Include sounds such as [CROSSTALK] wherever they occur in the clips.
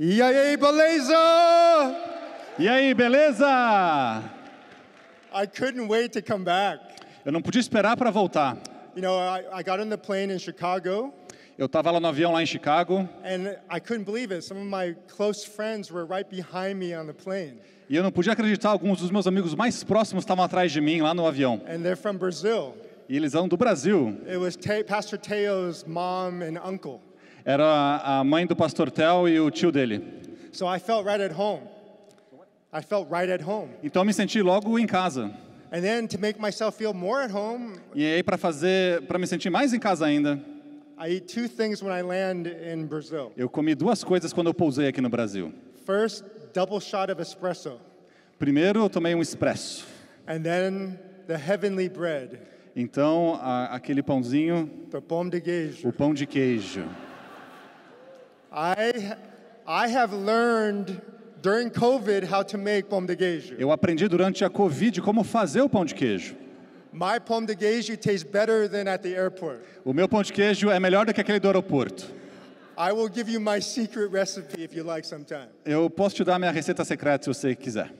E aí, beleza? E aí, beleza? I couldn't wait to come back. Eu não podia esperar para voltar. You know, I, I got on the plane in Chicago, Eu estava lá no avião lá em Chicago and I couldn't believe it. Some of my close friends were right behind me on the plane, e eu não podia acreditar. Alguns dos meus amigos mais próximos estavam atrás de mim lá no avião. and they're from Brazil. E eles eram do Brasil. It was Pastor Teo's mom and uncle. Era a mãe do pastor Tel e o tio dele. So I felt right at home. I felt right at home. Então me senti logo em casa. And then to make myself feel more at home, E aí para fazer, para me sentir mais em casa ainda, I eat two things when I land in Brazil. eu comi duas coisas quando eu pousei aqui no Brasil. First, double shot of espresso, Primeiro, eu tomei um expresso. and then the heavenly bread, Então, a- aquele pãozinho, the pão de queijo. o pão de queijo. I, I have learned during COVID how to make pão de queijo. Eu aprendi durante a Covid como fazer o pão de queijo. My pão de queijo tastes better than at the airport. O meu pão de queijo é melhor do que aquele do aeroporto. I will give you my secret recipe if you like sometime. Eu posso te dar minha receita secreta se você quiser.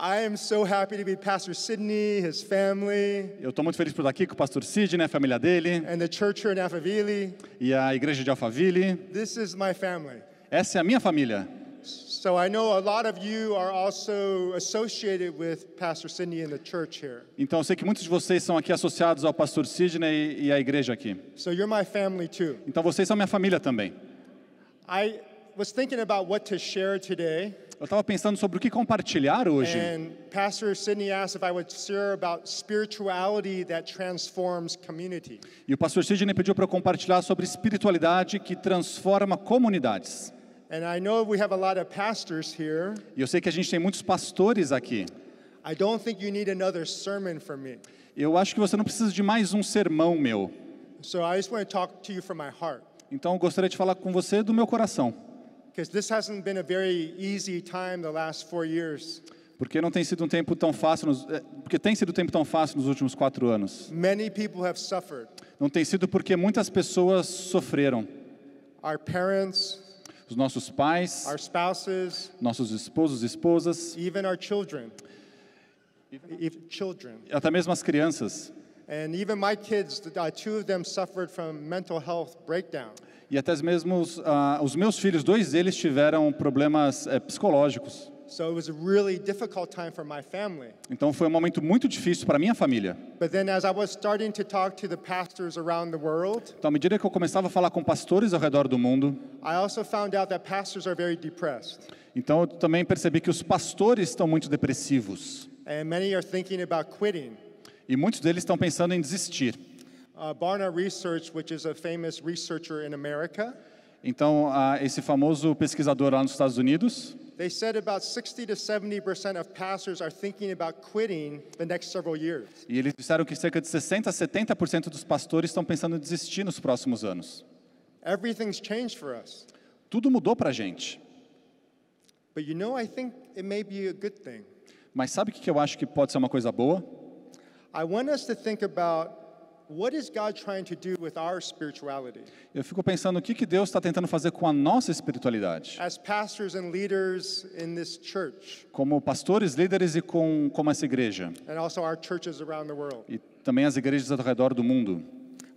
I am so happy to be Pastor Sidney, his family, Eu estou muito feliz por estar aqui com o pastor Sidney, a família dele, and the church here in Alphaville. e a igreja de Alphaville. This is my family. Essa é a minha família. So I know a lot of you are also associated with Pastor Sidney and the church here. Então eu sei que muitos de vocês são aqui associados ao pastor Sidney e à igreja aqui. So you're my family too. Então vocês são minha família também. I was thinking about what to share today, Eu estava pensando sobre o que compartilhar hoje. and Pastor Sidney asked if I would share about spirituality that transforms community. E o pastor Sidney pediu para eu compartilhar sobre espiritualidade que transforma comunidades. And I know we have a lot of pastors here. E eu sei que a gente tem muitos pastores aqui. I don't think you need another sermon from me. Eu acho que você não precisa de mais um sermão meu. So I just want to talk to you from my heart. Então eu gostaria de falar com você do meu coração. Porque não tem sido um tempo tão fácil, nos, é, porque tem sido um tempo tão fácil nos últimos quatro anos. Many people have suffered. Não tem sido porque muitas pessoas sofreram. Our parents, Os nossos pais, our spouses, nossos esposos e esposas, even our children. Even children. até mesmo as crianças. And even my kids, uh, two of them suffered from mental health breakdown. E até mesmo os, ah, os meus filhos, dois deles tiveram problemas eh, psicológicos. So it was a really difficult time for my family. Então foi um momento muito difícil para minha família. But then as I was starting to talk to the pastors around the world, Então, à medida que eu começava a falar com pastores ao redor do mundo, I also found out that pastors are very depressed. então eu também percebi que os pastores estão muito depressivos. And many are thinking about quitting. E muitos deles estão pensando em desistir. Uh, Barna Research, which is a famous researcher in America, Então, ah, esse famoso pesquisador lá nos Estados Unidos, they said about 60 to 70% of pastors are thinking about quitting the next several years. e eles disseram que cerca de 60 a 70% dos pastores estão pensando em desistir nos próximos anos. Everything's changed for us. Tudo mudou para a gente. But you know, I think it may be a good thing. Mas sabe o que eu acho que pode ser uma coisa boa? I want us to think about what is God trying to do with our spirituality? Eu fico pensando o que, que Deus está tentando fazer com a nossa espiritualidade. As pastors and leaders in this church, Como pastores, líderes e com, como essa igreja. and also our churches around the world. E também as igrejas ao redor do mundo.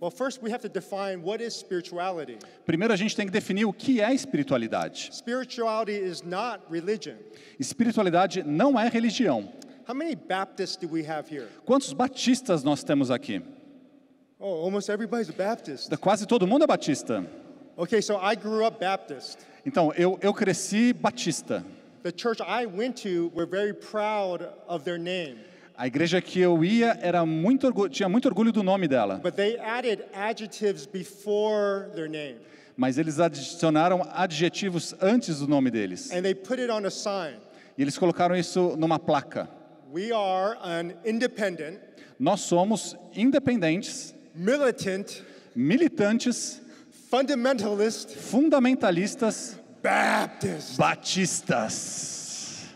Well, first we have to define what is spirituality. Primeiro, a gente tem que definir o que é espiritualidade. Spirituality is not religion. Espiritualidade não é religião. How many Baptists do we have here? Quantos batistas nós temos aqui? Oh, almost everybody's a Baptist. Quase todo mundo é batista. Okay, so I grew up Baptist. Então, eu, eu cresci batista. The church I went to were very proud of their name, A igreja que eu ia era muito tinha muito orgulho do nome dela, but they added adjectives before their name, mas eles adicionaram adjetivos antes do nome deles. and they put it on a sign. E eles colocaram isso numa placa. We are an independent, Nós somos independentes, militant, militantes, fundamentalist fundamentalistas, Baptist. batistas.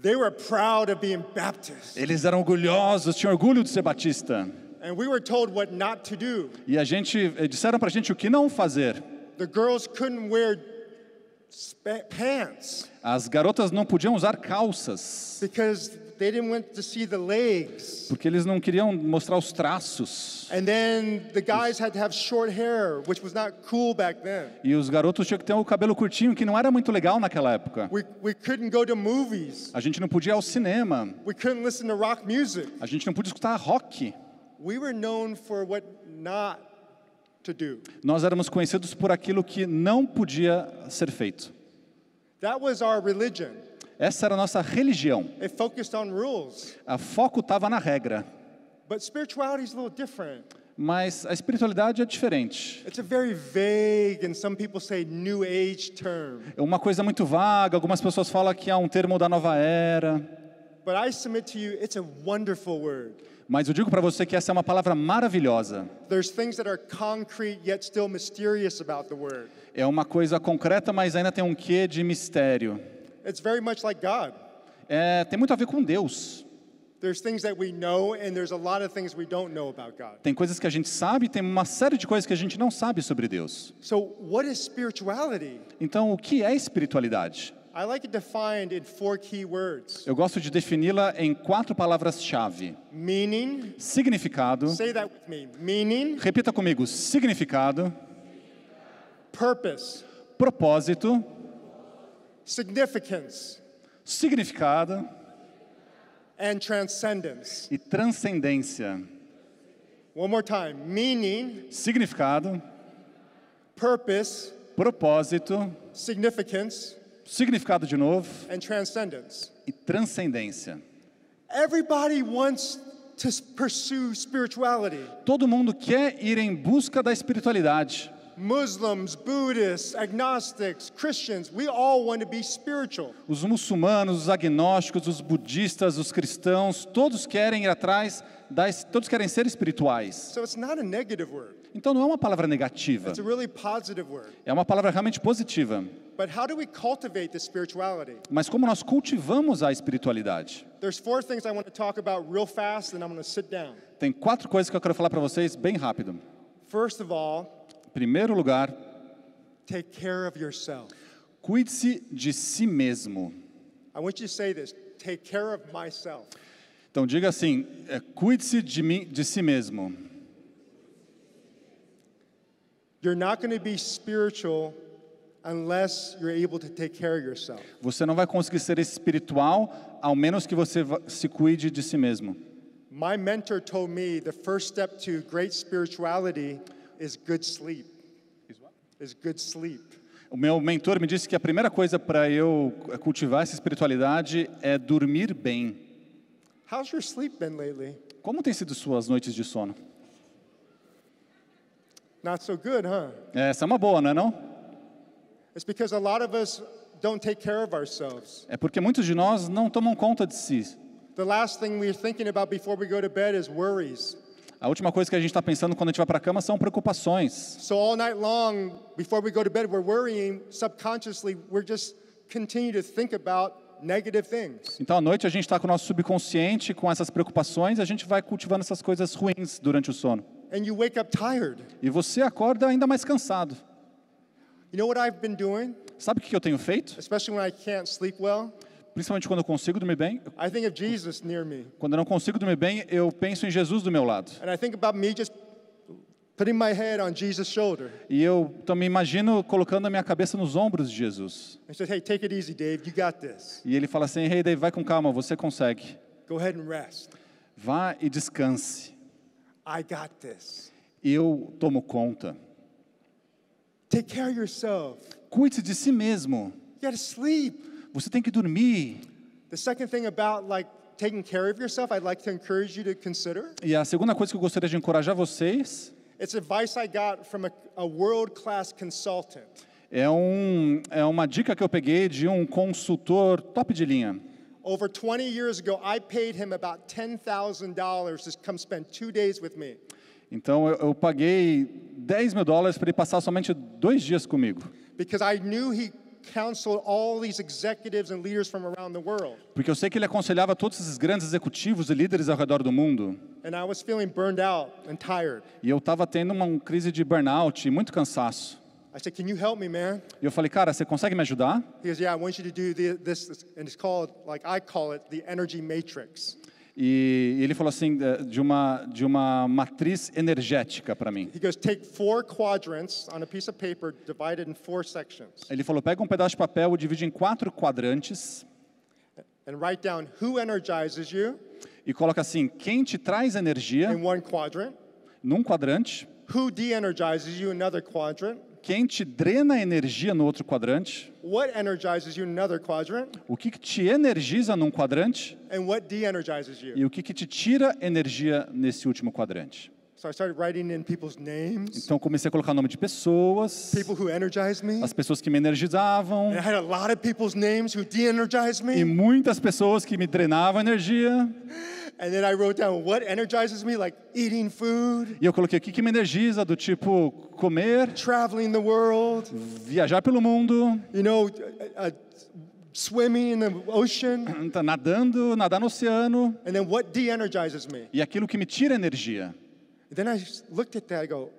They were proud of being Baptist. Eles eram orgulhosos, tinham orgulho de ser batista. And we were told what not to do. E a gente eh, disseram pra gente o que não fazer. The girls couldn't wear As garotas não podiam usar calças, because they didn't want to see the legs. porque eles não queriam mostrar os traços. And then the guys had to have short hair, which was not cool back then. E os garotos tinham que ter o cabelo curtinho, que não era muito legal naquela época. We, we couldn't go to movies. A gente não podia ir ao cinema, We couldn't listen to rock music. a gente não podia escutar rock. We were known for what not. Nós éramos conhecidos por aquilo que não podia ser feito. That was our religion. Essa era a nossa religião. A foco estava na regra. But spirituality is a little different. Mas a espiritualidade é diferente. It's a very vague, and some people say new age term. É uma coisa muito vaga, algumas pessoas falam que é um termo da nova era. Mas eu digo para você que essa é uma palavra maravilhosa. There's things that are concrete yet still mysterious about the word. É uma coisa concreta, mas ainda tem um quê de mistério. Like. É, tem muito a ver com Deus. Tem coisas que a gente sabe, tem uma série de coisas que a gente não sabe sobre Deus. So, what is spirituality? Então, o que é espiritualidade? I like it defined in four key words. Eu gosto de defini-la em quatro palavras-chave: meaning, significado. say that with me. Meaning, Repita comigo: significado, purpose, propósito, significance, significado. And transcendence. e transcendência. One more time. Meaning, Significado, purpose, propósito, significance, significado de novo and transcendence. e transcendência. Everybody wants to pursue spirituality. Todo mundo quer ir em busca da espiritualidade. Muslims, Buddhists, agnostics, Christians, we all want to be spiritual. Os muçulmanos, os agnósticos, os budistas, os cristãos, todos querem ir atrás, das, todos querem ser espirituais. So it's not a negative word, Então não é uma palavra negativa, it's a really positive word. é uma palavra realmente positiva. But how do we cultivate this spirituality? Mas como nós cultivamos a espiritualidade? There's four things I want to talk about real fast, and I'm going to sit down. Tem quatro coisas que eu quero falar para vocês bem rápido. First of all, primeiro lugar, take care of yourself. cuide-se de si mesmo. I want you to say this take care of myself. Então diga assim: é, cuide-se de mim, de si mesmo. You're not going to be spiritual unless you're able to take care of yourself. Você não vai conseguir ser espiritual ao menos que você se cuide de si mesmo. My mentor told me the first step to great spirituality is good sleep. Is good sleep. O meu mentor me disse que a primeira coisa para eu cultivar essa espiritualidade é dormir bem. How's your sleep been lately? Como tem sido suas noites de sono? Not so good, huh? Essa é uma boa, não é não? It's because a lot of us don't take care of ourselves. É porque muitos de nós não tomam conta de si. The last thing we're thinking about before we go to bed is worries. A última coisa que a gente está pensando quando a gente vai para a cama são preocupações. So all night long, before we go to bed, we're worrying subconsciously. We're just continue to think about negative things. Então à noite a gente está com o nosso subconsciente, com essas preocupações, a gente vai cultivando essas coisas ruins durante o sono. And you wake up tired. E você acorda ainda mais cansado. You know? Sabe o que eu tenho feito? Well? Principalmente quando eu consigo dormir bem. I think of Jesus near me. Quando eu não consigo dormir bem, eu penso em Jesus do meu lado. And I think about me just putting my head on Jesus' shoulder. E eu então, me imagino colocando a minha cabeça nos ombros de Jesus. Hey, easy. E ele fala assim: Hey, Dave, vai com calma, você consegue. Go ahead and rest. Vá e descanse. I got this. Eu tomo conta. Take care of yourself. Cuide de si mesmo. You got to sleep. Você tem que dormir. The second thing about like taking care of yourself, I'd like to encourage you to consider. E a segunda coisa que eu gostaria de encorajar vocês It's advice I got from a, a world-class consultant. é, um, é uma dica que eu peguei de um consultor top de linha. Over 20 years ago, I paid him about $10,000 to come spend two days with me. Então eu, eu paguei 10 mil dólares para ele passar somente dois dias comigo. because I knew he counseled all these executives and leaders from around the world. Porque eu sei que ele aconselhava todos esses grandes executivos e líderes ao redor do mundo. And I was feeling burned out and tired. E eu estava tendo uma crise de burnout e muito cansaço. I said, Can you help me, man? E eu falei, cara, você consegue me ajudar? He goes, Yeah, I want you to do this. And it's called, like I call it, the energy matrix. E ele falou assim, eh, de uma, de uma matriz energética para mim. He goes, Take four quadrants on a piece of paper, divided in four sections, Ele falou, pega um pedaço de papel, divide em quatro quadrantes and write down who energizes you? e coloca assim, quem te traz energia in one quadrant, num quadrante, who de energizes you? In another quadrant, quem te drena energia no outro quadrante, o que, que te energiza num quadrante? E o que, que te tira energia nesse último quadrante. So I started writing in people's names, Então comecei a colocar o nome de pessoas, people who energize me. as pessoas que me energizavam. E muitas pessoas que me drenavam energia. And then I wrote down what energizes me, like eating food, E eu coloquei o que, me energiza, do tipo comer, traveling the world, viajar pelo mundo, you know, uh, uh, swimming in the ocean. [CLEARS THROAT] nadando, nadar no oceano, And then what de energizes me. e aquilo que me tira energia. And then I looked at that, I go,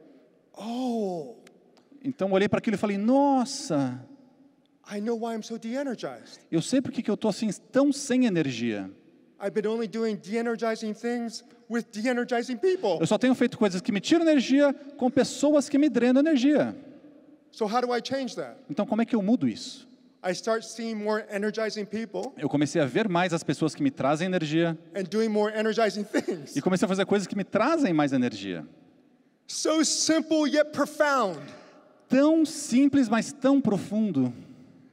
oh, Então eu olhei para aquilo e falei: Nossa, I know why I'm so de energized. eu sei por que eu estou assim tão sem energia. I've been only doing de energizing things with de energizing people. Eu só tenho feito coisas que me tiram energia com pessoas que me drenam energia. So, how do I change that? Então como é que eu mudo isso? I start seeing more energizing people Eu comecei a ver mais as pessoas que me trazem energia and doing more energizing things. e comecei a fazer coisas que me trazem mais energia. So simple yet profound. Tão simples, mas tão profundo.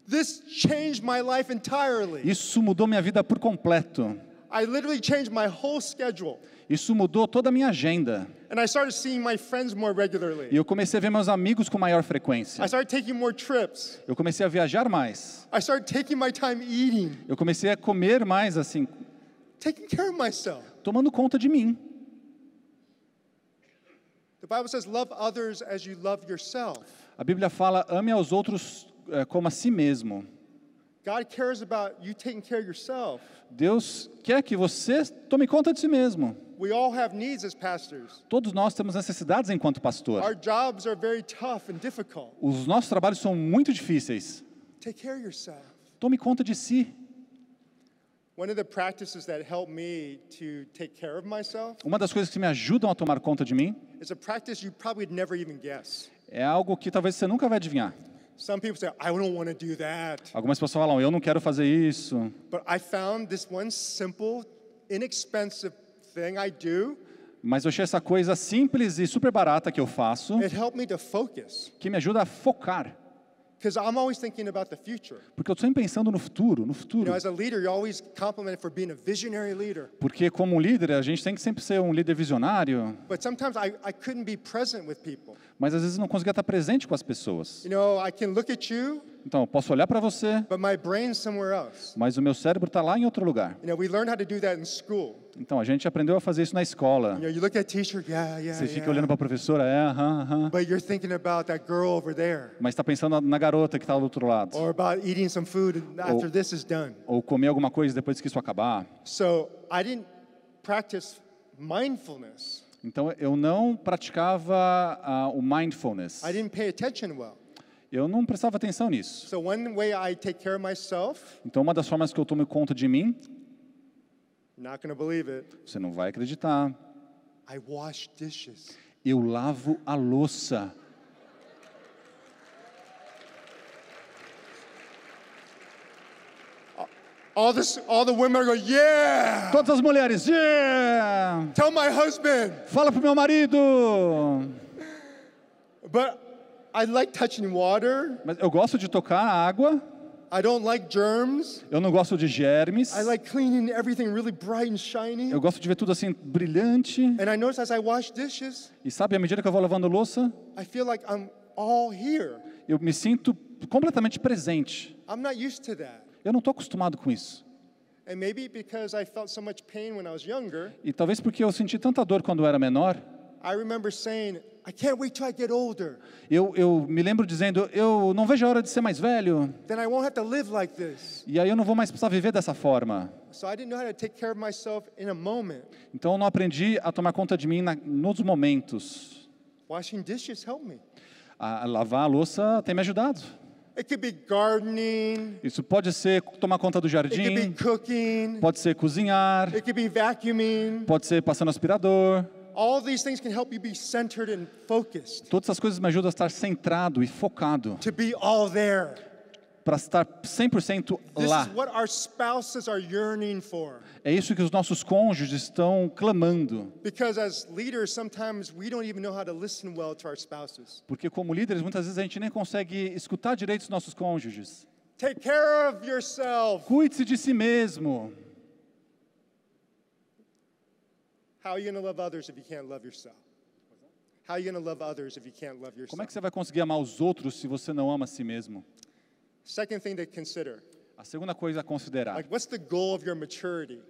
This changed my life entirely. Isso mudou minha vida por completo. I literally changed my whole schedule. Isso mudou toda a minha agenda. And I started seeing my friends more E regularly. eu comecei a ver meus amigos com maior frequência. I started taking more trips. Eu comecei a viajar mais. I started taking my time eating, Eu comecei a comer mais, assim, taking care of myself. tomando conta de mim. The Bible says, love others as you love yourself. A Bíblia fala: ame aos outros eh, como a si mesmo. Deus quer que você tome conta de si mesmo. We all have needs as pastors. Todos nós temos necessidades enquanto pastor. Our jobs are very tough and difficult. Os nossos trabalhos são muito difíceis. Take care of yourself. Tome conta de si. One of the practices that help me to take care of myself Uma das coisas que me ajudam a tomar conta de mim is a practice you probably would never even guess. é algo que talvez você nunca vai adivinhar. Some people say, I don't want to do that. Algumas pessoas falam: eu não quero fazer isso. But I found this one simple, inexpensive thing I do. Mas eu achei essa coisa simples e super barata que eu faço It helped me to focus que me ajuda a focar. because I'm always thinking about the future. Porque eu estou sempre pensando no futuro, no You futuro. know, as a leader, you're always complimented for being a visionary leader. Porque como líder, a gente tem que sempre ser um líder visionário, But sometimes I, I couldn't be present with people. Mas às vezes não conseguia estar presente com as pessoas. You know, I can look at you, Então, eu posso olhar para você, but my brain's somewhere else. mas o meu cérebro está lá em outro lugar. You know, we learned how to do that in school. Então, a gente aprendeu a fazer isso na escola. You know, you look at teacher, yeah, yeah, Você fica yeah. olhando para a professora, é, aham, aham. But you're thinking about that girl over there, Mas está pensando na garota que está do outro lado. or about eating some food after Oh. this is done. Ou comer alguma coisa depois que isso acabar. So I didn't practice mindfulness. Então, eu não praticava ah, o mindfulness. I didn't pay attention well. Eu não prestava atenção nisso. So one way I take care of myself, Então, uma das formas que eu tomo conta de mim, not gonna believe it, você não vai acreditar, I wash dishes. eu lavo a louça. All this, all the women are going, yeah. Todas as mulheres, yeah! Tell my husband. Fala pro meu marido! But I like touching water. Mas eu gosto de tocar a água, I don't like germs. eu não gosto de germes, I like cleaning everything really bright and shiny. eu gosto de ver tudo assim brilhante. And I notice as I wash dishes, E sabe, à medida que eu vou lavando louça, I feel like I'm all here. eu me sinto completamente presente. I'm not used to that. Eu não estou acostumado com isso. And maybe because I felt so much pain when I was younger, E talvez porque eu senti tanta dor quando eu era menor, I remember saying, I can't wait till I get older. eu, eu me lembro dizendo: eu não vejo a hora de ser mais velho, Then I won't have to live like this. e aí eu não vou mais precisar viver dessa forma. So I didn't know how to take care of myself in a moment. Então eu não aprendi a tomar conta de mim na, nos momentos. Washing dishes helped me. A lavar a louça tem me ajudado. It could be gardening. Isso pode ser tomar conta do It could be jardim, cooking. pode ser cozinhar, It could be vacuuming. pode ser passando aspirador. All these things can help you be centered and focused, Todas essas coisas me ajudam a estar centrado e focado, para estar 100% This lá. É isso que os nossos cônjuges estão clamando. Because as leaders, sometimes we don't even know how to listen well to our spouses. Porque como líderes, muitas vezes a gente nem consegue escutar direito os nossos cônjuges. Take care of yourself. Cuide-se de si mesmo. How are you going to love others if you can't love yourself? How are you going to love others if you can't love Como é yourself? que você vai conseguir amar os outros se você não ama a si mesmo? Second thing to consider, A segunda coisa a considerar. like what's the goal of your maturity?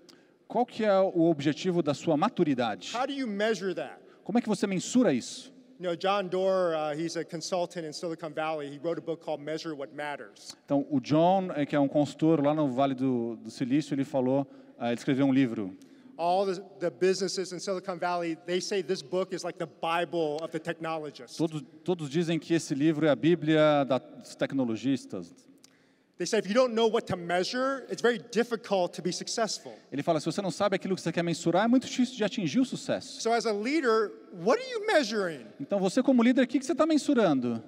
Qual que é o objetivo da sua maturidade? How do you measure that? Como é que você mensura isso? You know, John Doerr, uh, he's a consultant in Silicon Valley. He wrote a book called Measure What Matters. Então, o John, eh, que é um consultor lá no Vale do, do Silício, ele falou, ah, ele escreveu um livro. All the, the businesses in Silicon Valley, they say this book is like the Bible of the technologists. Todos, todos dizem que esse livro é a Bíblia dos tecnologistas. They say if you don't know what to measure, it's very difficult to be successful. Ele fala, se você não sabe aquilo que você quer mensurar, é muito difícil de atingir o sucesso. So as a leader, what are you measuring? Então, você como líder, o que que você está mensurando?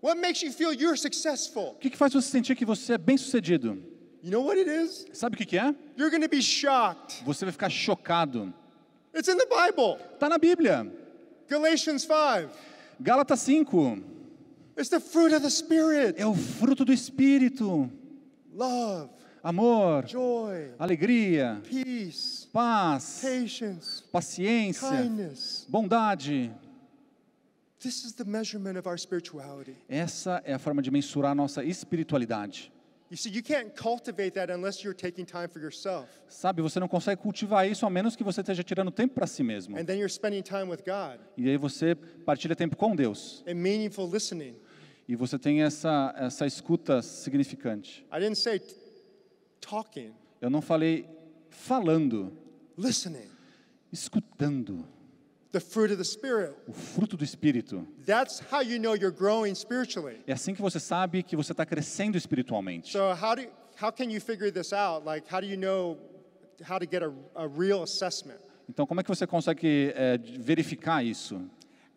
What makes you feel you're successful? O que que faz você sentir que você é bem-sucedido? You know what it is? Sabe o que que é? You're going to be shocked. Você vai ficar chocado. It's in the Bible. Está na Bíblia. Galatians 5. Gálatas 5. It's the fruit of the Spirit É o fruto do Espírito. love, Amor, joy, alegria, peace, paz, patience, paciência, kindness. bondade. This is the measurement of our spirituality. Essa é a forma de mensurar a nossa espiritualidade. You see, you can't cultivate that unless you're taking time for yourself. Sabe, você não consegue cultivar isso a menos que você esteja tirando tempo para si mesmo. And then you're spending time with God E aí você partilha tempo com Deus. and meaningful listening. E você tem essa, essa escuta significante. I didn't say talking, Eu não falei falando, listening. escutando. The fruit of the Spirit. O fruto do Espírito. That's how you know you're growing spiritually. É assim que você sabe que você está crescendo espiritualmente. So how do how can you figure this out? Like how do you know how to get a, a real assessment? Então, como é que você consegue é, verificar isso?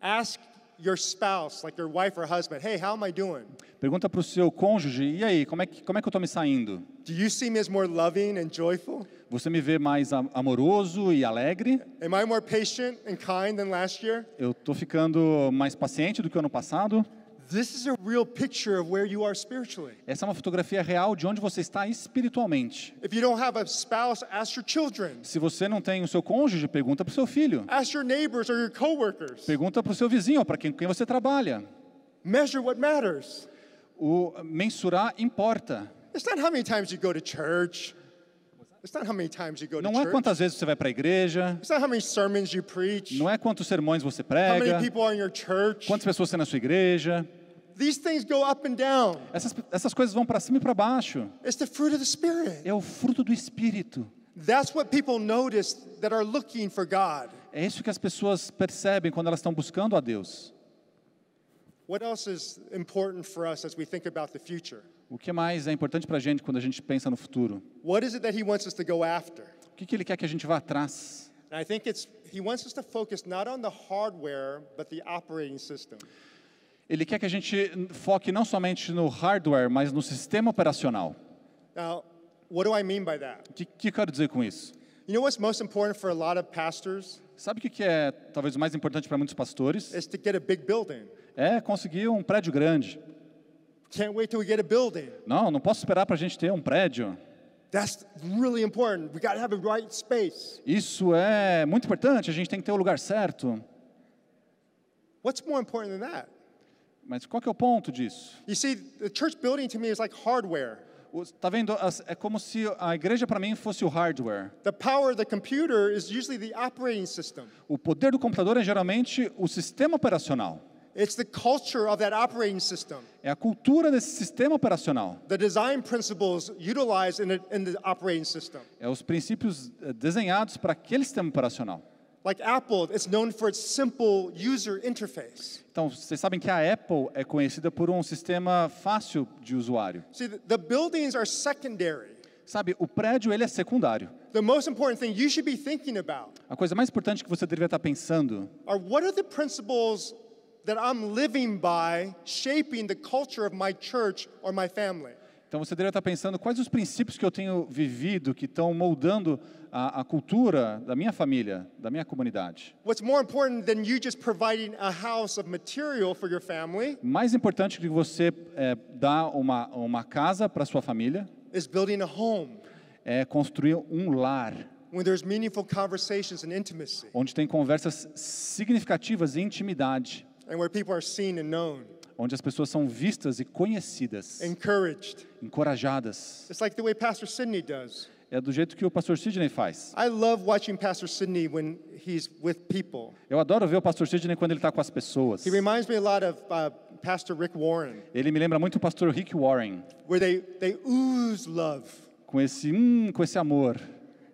Ask your spouse, like your wife or husband, hey, how am I doing? Pergunta para o seu cônjuge, e aí, como é que, como é que eu estou me saindo? Do you see me as more loving and joyful? Você me vê mais amoroso e alegre? Am I more patient and kind than last year? Eu estou ficando mais paciente do que o ano passado? This is a real picture of where you are spiritually. Essa é uma fotografia real de onde você está espiritualmente. If you don't have a spouse, ask your children. Se você não tem o seu cônjuge, pergunta para o seu filho. Ask your neighbors or your coworkers. Pergunta para o seu vizinho, ou para quem, quem você trabalha. Measure what matters. O mensurar importa. It's not how many times you go to church. It's not how many times you go to Não é church. quantas vezes você vai para a igreja, It's not how many sermons you preach. não é quantos sermões você How many prega, people are in your church. quantas pessoas tem na sua igreja. These things go up and down. Essas, essas coisas vão para cima e para baixo. It's the fruit of the Spirit. É o fruto do Espírito. That's what people notice that are looking for God. É isso que as pessoas percebem quando elas estão buscando a Deus. What else is important for us as we think about the future? O que mais é importante para a gente quando a gente pensa no futuro? What is it that He wants us to go after? O que, que Ele quer que a gente vá atrás? And I think it's He wants us to focus not on the hardware, but the operating system. Ele quer que a gente foque não somente no hardware, mas no sistema operacional. Now, what do I mean by that? O que, que eu quero dizer com isso? You know what's most important for a lot of pastors? Sabe o que, é talvez o mais importante para muitos pastores? Is to get a big building. É conseguir um prédio grande. Can't wait till we get a building. Não, não posso esperar para a gente ter um prédio. That's really important. We got to have the right space. Isso é muito importante, a gente tem que ter o lugar certo. What's more important than that? Mas qual que é o ponto disso? You see, the church building to me is like hardware. Tá vendo? É como se a igreja para mim fosse o hardware. The power of the computer is usually the operating system. O poder do computador é geralmente o sistema operacional. It's the culture of that operating system, É a cultura desse sistema operacional. the design principles utilized in, the in the operating system. É os princípios eh, desenhados para aquele sistema operacional. Like Apple, it's known for its simple user interface. Então, vocês sabem que a Apple é conhecida por um sistema fácil de usuário. See, the, buildings are secondary. Sabe, o prédio ele é secundário. The most important thing you should be thinking about A coisa mais importante que você deveria estar pensando are what are the principles that I'm living by shaping the culture of my church or my family? Então você deveria estar pensando quais os princípios que eu tenho vivido que estão moldando a, a cultura da minha família, da minha comunidade. What's more important than you just providing a house of material for your family Mais importante que você é, dar uma, uma casa para sua família is building a home. é construir um lar. When there's meaningful conversations and intimacy. Onde tem conversas significativas e intimidade, and where people are seen and known, onde as pessoas são vistas e conhecidas, encouraged. encorajadas. It's like the way Pastor Sidney does. É do jeito que o pastor Sidney faz. I love watching Pastor Sidney when he's with people. Eu adoro ver o pastor Sidney quando ele está com as pessoas. He reminds me a lot of uh, Pastor Rick Warren, Ele me lembra muito o pastor Rick Warren, where they, they ooze love. com esse, hum, com esse amor.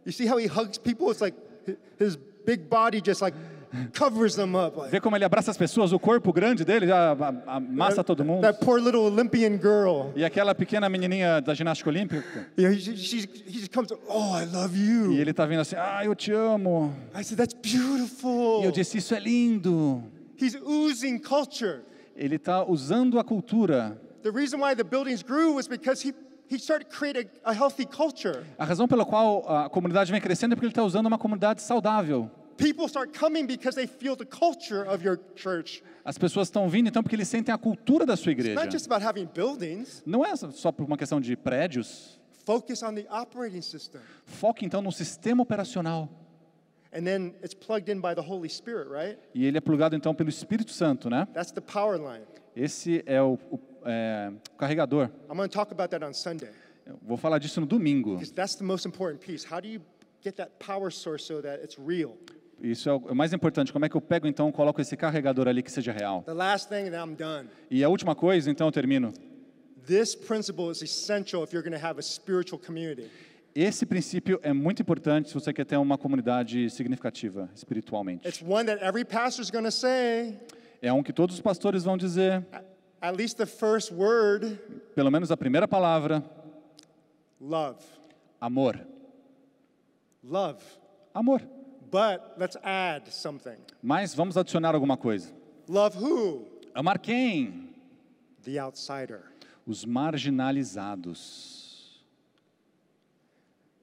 You see how he hugs people? It's like hi- his big body just like [LAUGHS] covers them up. Like, Vê como ele abraça as pessoas, o corpo grande dele já amassa todo mundo. that poor little Olympian girl. E aquela pequena menininha da ginástica olímpica, You know, he, she, he just comes, oh, I love you. e ele tá vindo assim, ah, eu te amo. I said, that's beautiful. E eu disse, isso é lindo. He's oozing culture. Ele está usando a cultura. The reason why the buildings grew was because he, he started to create a, a healthy culture. A razão pela qual a comunidade vem crescendo é porque ele está usando uma comunidade saudável. People start coming because they feel the culture of your church. As pessoas estão vindo então porque eles sentem a cultura da sua It's igreja. not just about having buildings. Não é só por uma questão de prédios. Focus on the operating system. Foque então no sistema operacional. And then it's plugged in by the Holy Spirit, right? E ele é plugado então pelo Espírito Santo, né? That's the power line. Esse é o, o, é, o carregador. I'm going to talk about that on Sunday Eu vou falar disso no domingo. because that's the most important piece. How do you get that power source so that it's real? Isso é o é o mais importante. Como é que eu pego então, coloco esse carregador ali que seja real? The last thing, and I'm done. E a última coisa, então eu termino. This principle is essential if you're going to have a spiritual community. Esse princípio é muito importante se você quer ter uma comunidade significativa espiritualmente. It's one that every pastor is going to say, É um que todos os pastores vão dizer, at least the first word, pelo menos a primeira palavra, love. amor. Love. Amor. But let's add something. Mas vamos adicionar alguma coisa. Love who? Amar quem? The outsider. Os marginalizados.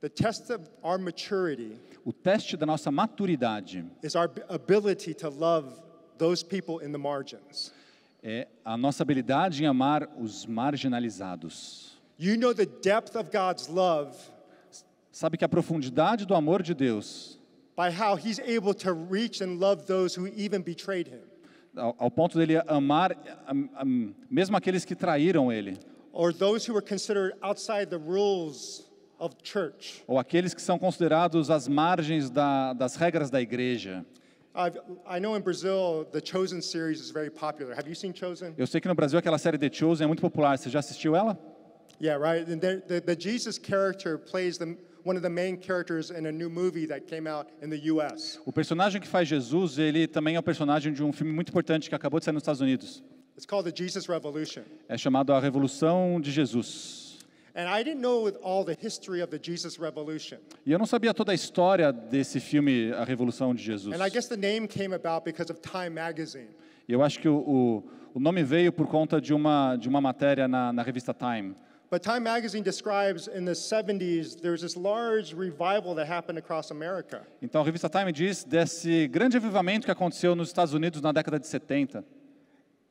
The test of our maturity O teste da nossa maturidade is our ability to love those people in the margins. é a nossa habilidade em amar os marginalizados. You know the depth of God's love Sabe que a profundidade do amor de Deus, by how he's able to reach and love those who even betrayed him, ao, ao ponto dele amar am- am- mesmo aqueles que traíram ele, or those who were considered outside the rules of church. ou aqueles que são considerados às margens da, das regras da igreja. I've, I know in Brazil the Chosen series is very popular. Have you seen Chosen? Eu sei que no Brasil aquela série The Chosen é muito popular. Você já assistiu ela? Yeah, right. And there- the, the Jesus character plays the, one of the main characters in a new movie that came out in the U.S. O personagem que faz Jesus, ele também é o personagem de um filme muito importante que acabou de sair nos Estados Unidos. It's called the Jesus Revolution. É chamado A Revolução de Jesus. And I didn't know all the history of the Jesus Revolution. E eu não sabia toda a história desse filme, A Revolução de Jesus. And I guess the name came about because of Time magazine. E eu acho que o, o, o nome veio por conta de uma, de uma matéria na, na revista Time. But Time magazine describes in the 70s there's this large revival that happened across America. Então a revista Time diz desse grande avivamento que aconteceu nos Estados Unidos na década de 70.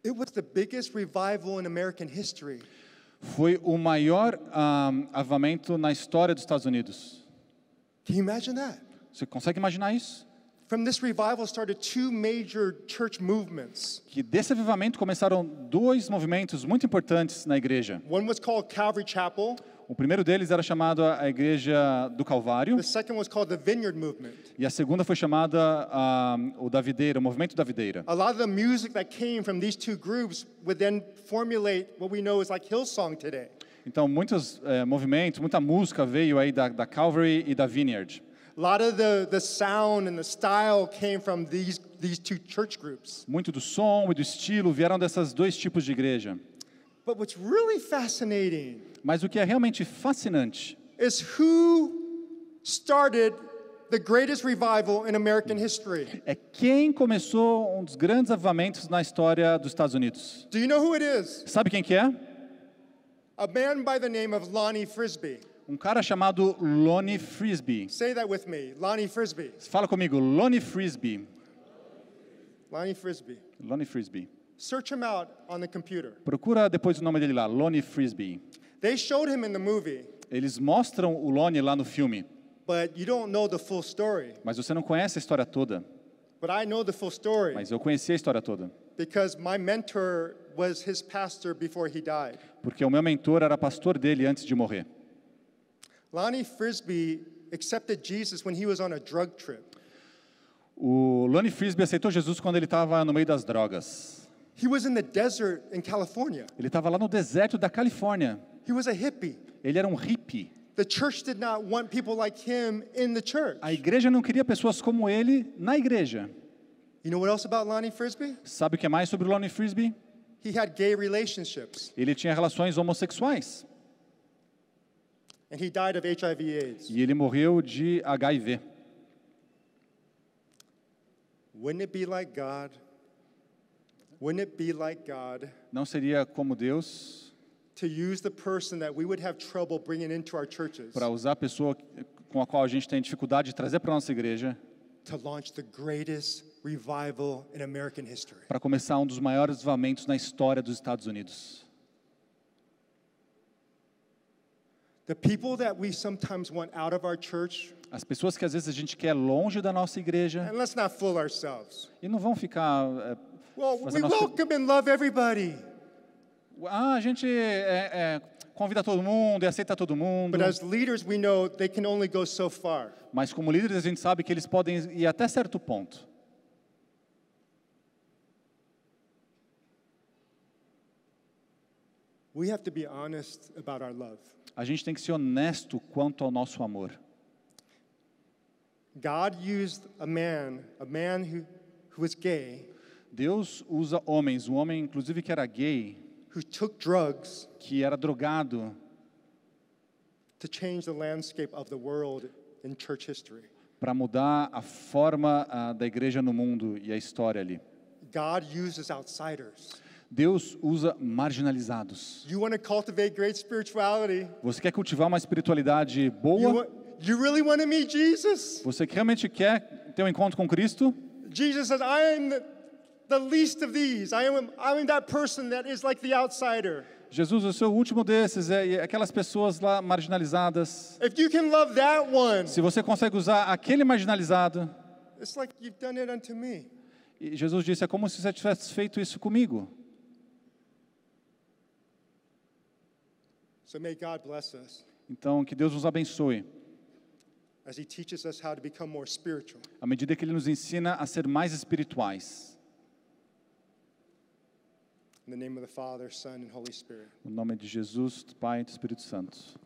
It was the biggest revival in American history. Foi o maior ah, avivamento na história dos Estados Unidos. Can you imagine that? Você consegue imaginar isso? From this revival started two major church movements. Que desse avivamento começaram dois movimentos muito importantes na igreja. One was called Calvary Chapel, O primeiro deles era chamado a Igreja do Calvário the second was called the Vineyard Movement. e a segunda foi chamada ah, o da Videira, o Movimento da Videira. A lot of the music that came from these two groups would then formulate what we know as like Hillsong today. Então muitos eh, movimentos, muita música veio aí da, da Calvary e da Vineyard. A lot of the, the sound and the style came from these, these two church groups. Muito do som e do estilo vieram desses dois tipos de igreja. But what's really fascinating Mas o que é realmente fascinante is who started the greatest revival in American history. é quem começou um dos grandes avivamentos na história dos Estados Unidos. Do you know who it is? Sabe quem que é? A man by the name of Lonnie Frisbee. Um cara chamado Lonnie Frisbee. Say that with me. Lonnie Frisbee. Fala comigo, Lonnie Frisbee. Lonnie Frisbee. Lonnie Frisbee. Search him out on the computer. Procura depois o nome dele lá, Lonnie Frisbee. They showed him in the movie, Eles mostram o Lonnie lá no filme, but you don't know the full story. mas você não conhece a história toda. But I know the full story Mas eu conheci a história toda, because my mentor was his pastor before he died. porque o meu mentor era pastor dele antes de morrer. Lonnie Frisbee accepted Jesus when he was on a drug trip. O Lonnie Frisbee aceitou Jesus quando ele estava no meio das drogas. He was in the desert in California. Ele estava lá no deserto da Califórnia. He was a hippie. Ele era um hippie. The church did not want people like him in the church. A igreja não queria pessoas como ele na igreja. You know what else about Lonnie Frisbee? Sabe o que é mais sobre o Lonnie Frisbee? He had gay relationships Ele tinha relações homossexuais and he died of HIV AIDS. E ele morreu de HIV. Wouldn't it be like God? Wouldn't it be like God Não seria como Deus to use the person that we would have trouble bringing into our churches para usar a pessoa com a qual a gente tem dificuldade de trazer para a nossa igreja to launch the greatest revival in American history? para começar um dos maiores avivamentos na história dos Estados Unidos? The people that we sometimes want out of our church, As pessoas que às vezes a gente quer longe da nossa igreja and let's not fool ourselves. e não vão ficar. é, Well, we a nossa- welcome and love everybody. ah, a gente é, é, convida todo mundo e aceita todo mundo. But as leaders, we know they can only go so far. Mas como líderes a gente sabe que eles podem ir até certo ponto. We have to be honest about our love. A gente tem que ser honesto quanto ao nosso amor. God used a man, a man who, who was gay, Deus usa homens, um homem inclusive que era gay, who took drugs que era drogado, to change the landscape of the world in church history. para mudar a forma ah, da igreja no mundo e a história ali. God uses outsiders. Deus usa marginalizados. Você quer cultivar uma espiritualidade boa? you really want to meet Jesus? Você realmente quer ter um encontro com Cristo? Jesus says, I am the, the least of these. I am, I am that person that is like the outsider. Jesus, eu sou o último desses, é, e aquelas pessoas lá marginalizadas. If you can love that one, Se você consegue usar aquele marginalizado, it's like you've done it unto me. e Jesus disse, é como se você tivesse feito isso comigo. So may God bless us Então, que Deus nos abençoe, as He teaches us how to become more spiritual. à medida que Ele nos ensina a ser mais espirituais. No nome de Jesus, do Pai e do Espírito Santo.